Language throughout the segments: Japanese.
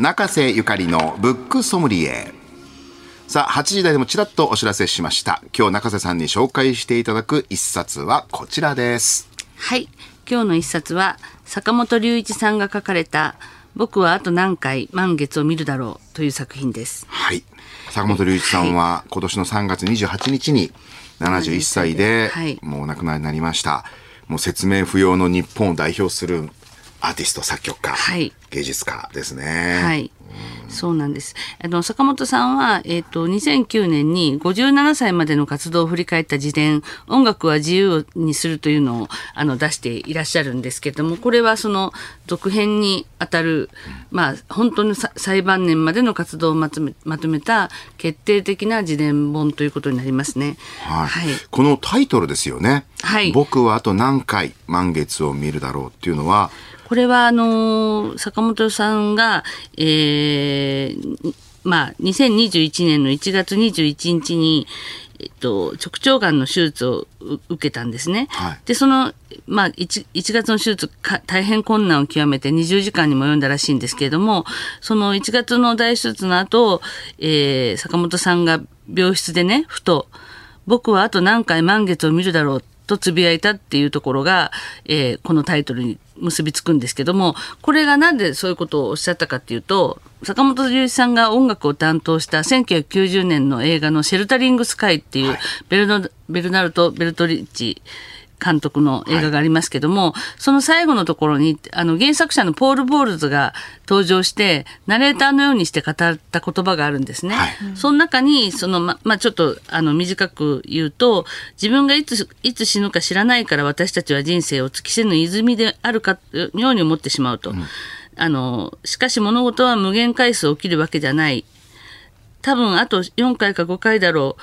中瀬ゆかりのブックソムリエ。さあ8時台でもちらっとお知らせしました。今日中瀬さんに紹介していただく一冊はこちらです。はい。今日の一冊は坂本龍一さんが書かれた僕はあと何回満月を見るだろうという作品です。はい。坂本龍一さんは今年の3月28日に71歳でもうお亡くなりになりました、もう説明不要の日本を代表するアーティスト作曲家、はい芸術家ですね。はい。そうなんです。あの、坂本さんは、えっ、と、2009年に57歳までの活動を振り返った自伝、音楽は自由にするというのを、あの、出していらっしゃるんですけれども、これはその、続編にあたる、まあ、本当にさ最晩年までの活動をまとめまとめた決定的な自伝本ということになりますね。はいはい。このタイトルですよね。はい僕はあと何回満月を見るだろうっていうのは、これはあのー坂本さんが、えーまあ、2021年の1月21日に、えっと、直腸がんの手術をう受けたんですね。はいで、その、まあ1、1月の手術か、大変困難を極めて20時間にも及んだらしいんですけれども、その1月の大手術の後、えー坂本さんが病室でね、ふと、僕はあと何回満月を見るだろうとつぶやいたっていうところが、えーこのタイトルに結びつくんですけどもこれがなんでそういうことをおっしゃったかっていうと坂本龍一さんが音楽を担当した1990年の映画の「シェルタリング・スカイ」っていうベルノベルナルト・ベルトリッチ監督の映画がありますけども、その最後のところにあの原作者のポール・ボールズが登場してナレーターのようにして語った言葉があるんですね。はいその中にそのままあちょっとあの短く言うと自分がいついつ死ぬか知らないから私たちは人生を尽きせぬ泉であるかように思ってしまうと。あのしかし物事は無限回数起きるわけじゃない。多分あと4回か5回だろう。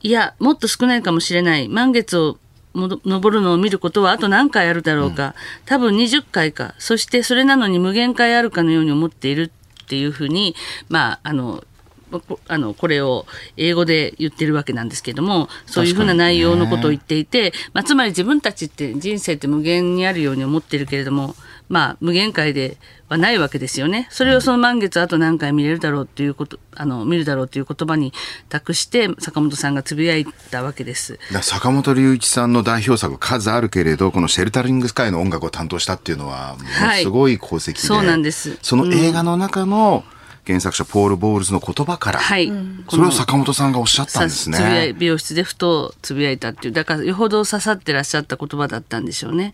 いや、もっと少ないかもしれない。満月を登るのを見ることはあと何回あるだろうか。多分20回か。そしてそれなのに無限回あるかのように思っているっていうふうに、まあ、あの、こあのこれを英語で言ってるわけなんですけどもそういうふうな内容のことを言っていて、まあ、つまり自分たちって人生って無限にあるように思ってるけれども、まあ、無限界ではないわけですよね。それをその満月あと何回見れるだろうっていうことあの見るだろうという言葉に託して坂本さんがつぶやいたわけです。坂本龍一さんの代表作数あるけれど、このシェルタリングスカイの音楽を担当したっていうのは、ものすごい功績で、そうなんですその映画の中の原作者ポール・ボールズの言葉から、はい、それを坂本さんがおっしゃったんですさつぶやいね。病室でふとつぶやいたっていうだからよほど刺さってらっしゃった言葉だったんでしょうね。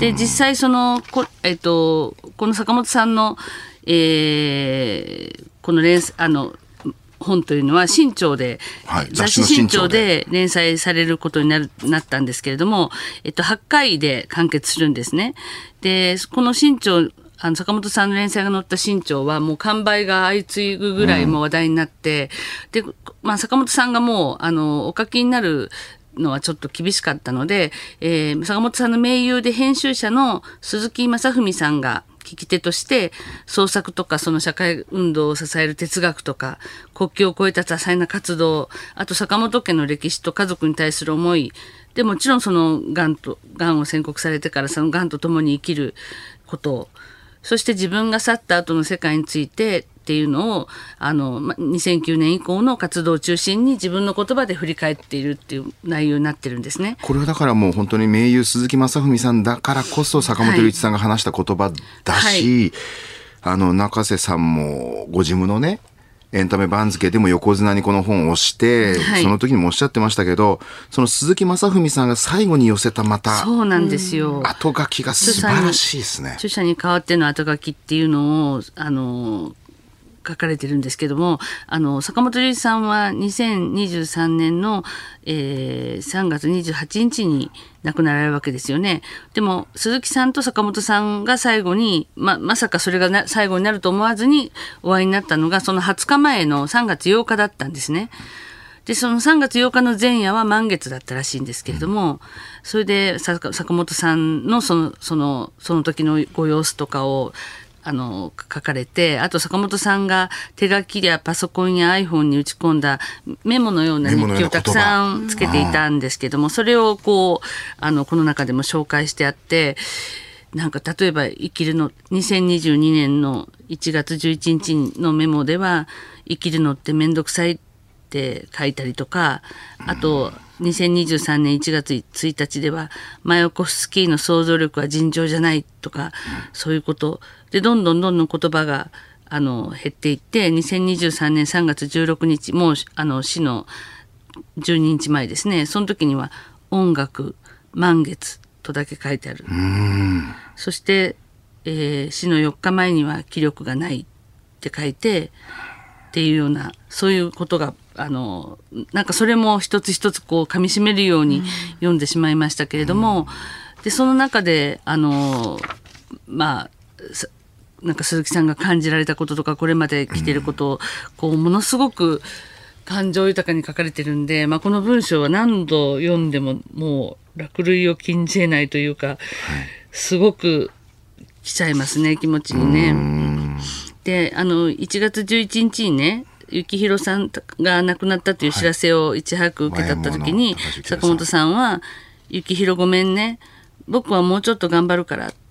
で実際そのこ,、えっとこの坂本さんの、えーこの連あの本というのは新潮で、はい雑誌新新潮で連載されることになるなったんですけれども、えっと、8回で完結するんですね。でこの新潮あの坂本さんの連載が載った新潮はもう完売が相次ぐぐらいもう話題になって、で、まあ、坂本さんがもうあのお書きになるのはちょっと厳しかったので、えー坂本さんの盟友で編集者の鈴木正文さんが聞き手として創作とかその社会運動を支える哲学とか国境を越えた多彩な活動あと坂本家の歴史と家族に対する思いでもちろんそのがんとがんを宣告されてからそのがんと共に生きることそして自分が去った後の世界についてっていうのをあのま2009年以降の活動を中心に自分の言葉で振り返っているっていう内容になってるんですね。これはだからもう本当に名優鈴木正文さんだからこそ坂本龍一さんが話した言葉だし、あの中瀬さんもご自分のねエンタメ番付でも横綱にこの本を押して、はいその時にもおっしゃってましたけどその鈴木正文さんが最後に寄せたまたそうなんですよ。後書きが素晴らしいですね。著者に代わっての後書きっていうのをあの書かれてるんですけどもあの坂本龍一さんは2023年の、えー3月28日に亡くなられるわけですよね。でも鈴木さんと坂本さんが最後にままさかそれがな最後になると思わずにお会いになったのがその20日前の3月8日だったんですね。でその3月8日の前夜は満月だったらしいんですけれども、それで坂本さんのそのそのその時のご様子とかをあの書かれてあと坂本さんが手書きやパソコンや iPhone に打ち込んだメモのような日記をたくさんつけていたんですけどもそれをこうあのこの中でも紹介してあってなんか例えば生きるの2022年の1月11日のメモでは生きるのって面倒くさいって書いたりとかあと2023年1月1日ではマヨコフスキーの想像力は尋常じゃないとか、そういうことでどんどんどんどん言葉があの減っていって2023年3月16日もうあの死の12日前ですね。その時には「音楽満月」とだけ書いてある。そして、えー死の4日前には「気力がない」って書いてっていうようなそういうことがあのなんかそれも一つ一つこう噛みしめるように読んでしまいましたけれども、でその中であのまあさなんか鈴木さんが感じられたこととかこれまで来てることをこうものすごく感情豊かに書かれてるんで、まあ、この文章は何度読んでももう落類を禁じ得ないというか、すごく来ちゃいますね気持ちにね。であの1月11日にね幸宏さんが亡くなったという知らせをいち早く受けたった時に、坂本さんは「幸宏ごめんね。僕はもうちょっと頑張るから」って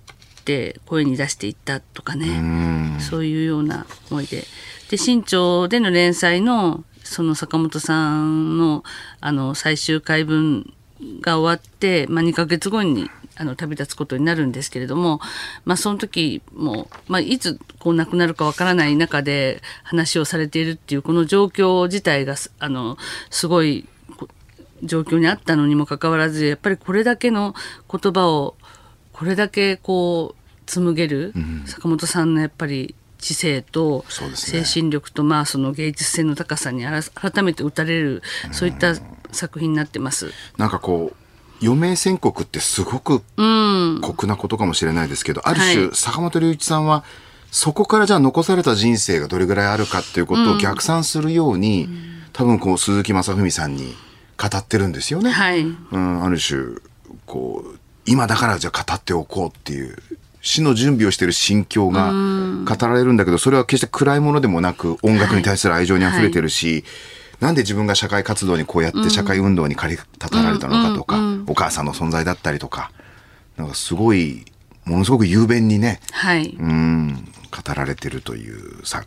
声に出していったとかねそういうような思いで。で新潮での連載のその坂本さんのあの最終回分が終わって、まあ、2ヶ月後にあの旅立つことになるんですけれども、まあ、その時も、まあ、いつこう亡くなるかわからない中で話をされているっていうこの状況自体がすあのすごいこ状況にあったのにもかかわらずやっぱりこれだけの言葉をこれだけこう紡げる坂本さんのやっぱり知性と精神力とまあその芸術性の高さに改めて打たれるそういった作品になってます。なんかこう余命宣告ってすごくうん、酷なことかもしれないですけど、ある種、はい。坂本龍一さんはそこからじゃあ残された人生がどれぐらいあるかっていうことを逆算するように、多分こう鈴木正文さんに語ってるんですよね。はい、うん、ある種こう今だからじゃあ語っておこうっていう死の準備をしている心境が語られるんだけどそれは決して暗いものでもなく音楽に対する愛情にあふれてるし、なんで自分が社会活動にこうやって社会運動に駆り立たられたのかとか、お母さんの存在だったりとかなんかすごいものすごく雄弁にね、はい、うん、語られてるというさ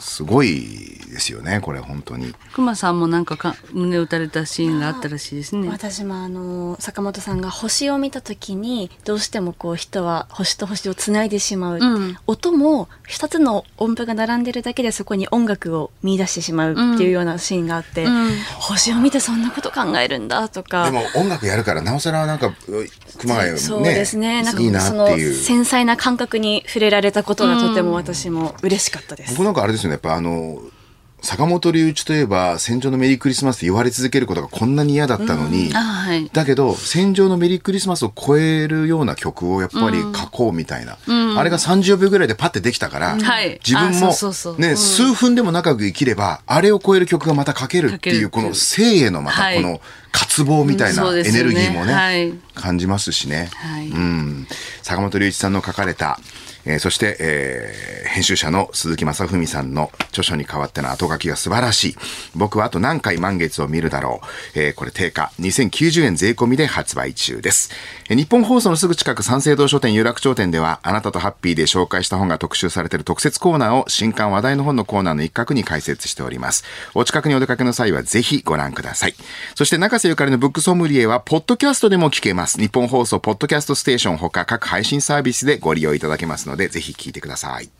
すごいですよねこれ本当に。熊さんもなんかか胸打たれたシーンがあったらしいですね。私もあの坂本さんが星を見た時にどうしてもこう人は星と星をつないでしまう、うん音も一つの音符が並んでるだけでそこに音楽を見出してしまうっていうようなシーンがあって、うん星を見てそんなこと考えるんだとかでも音楽やるからなおさらなんかう熊谷ねそうですねなんかいいなそのっていう。繊細な感覚に触れられたことがとても私も嬉しかったです。僕なんかあれですよねやっぱあの坂本龍一といえば戦場のメリークリスマスって言われ続けることがこんなに嫌だったのに、あはい、だけど戦場のメリークリスマスを超えるような曲をやっぱり書こうみたいな、あれが30秒ぐらいでパッてできたから、はい。自分あもね、うん。数分でも長く生きればあれを超える曲がまた書けるっていう。この生へのまたはい。この渇望みたいなエネルギーもね、はい。感じますしね。はい。うん、坂本龍一さんの書かれた、えーそして、えー編集者の鈴木正文さんの著書に代わっての後書きが素晴らしい。僕はあと何回満月を見るだろう。えーこれ定価2090円税込みで発売中です。えー日本放送のすぐ近く三省堂書店有楽町店では、あなたとハッピーで紹介した本が特集されている特設コーナーを新刊話題の本のコーナーの一角に開設しております。お近くにお出かけの際はぜひご覧ください。そして中瀬ゆかりのブックソムリエは、ポッドキャストでも聞けます。日本放送ポッドキャストステーションほか各配信サービスでご利用いただけますので、ぜひ聴いてください。